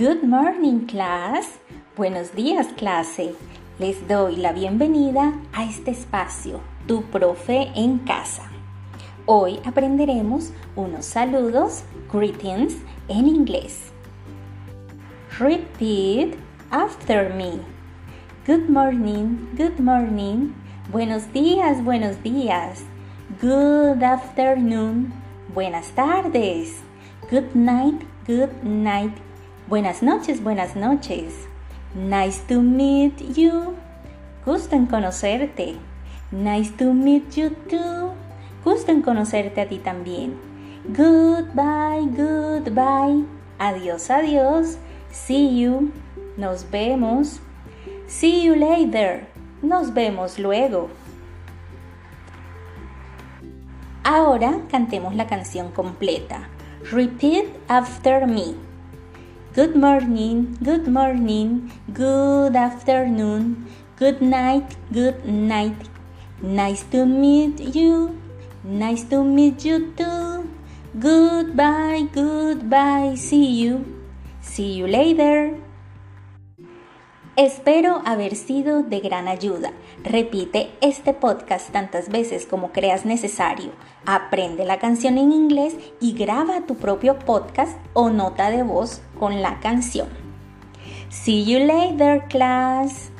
Good morning, class. Buenos días, clase. Les doy la bienvenida a este espacio, tu profe en casa. Hoy aprenderemos unos saludos, greetings, en inglés. Repeat after me. Good morning, good morning. Buenos días, buenos días. Good afternoon. Buenas tardes. Good night, good night. Buenas noches, buenas noches. Nice to meet you. Gusto en conocerte. Nice to meet you too. Gusto en conocerte a ti también. Goodbye, goodbye. Adiós, adiós. See you. Nos vemos. See you later. Nos vemos luego. Ahora cantemos la canción completa. Repeat after me. Good morning, good morning, good afternoon, good night, good night. Nice to meet you, nice to meet you too. Goodbye, goodbye, see you, see you later. Espero haber sido de gran ayuda. Repite este podcast tantas veces como creas necesario. Aprende la canción en inglés y graba tu propio podcast o nota de voz con la canción. See you later, class.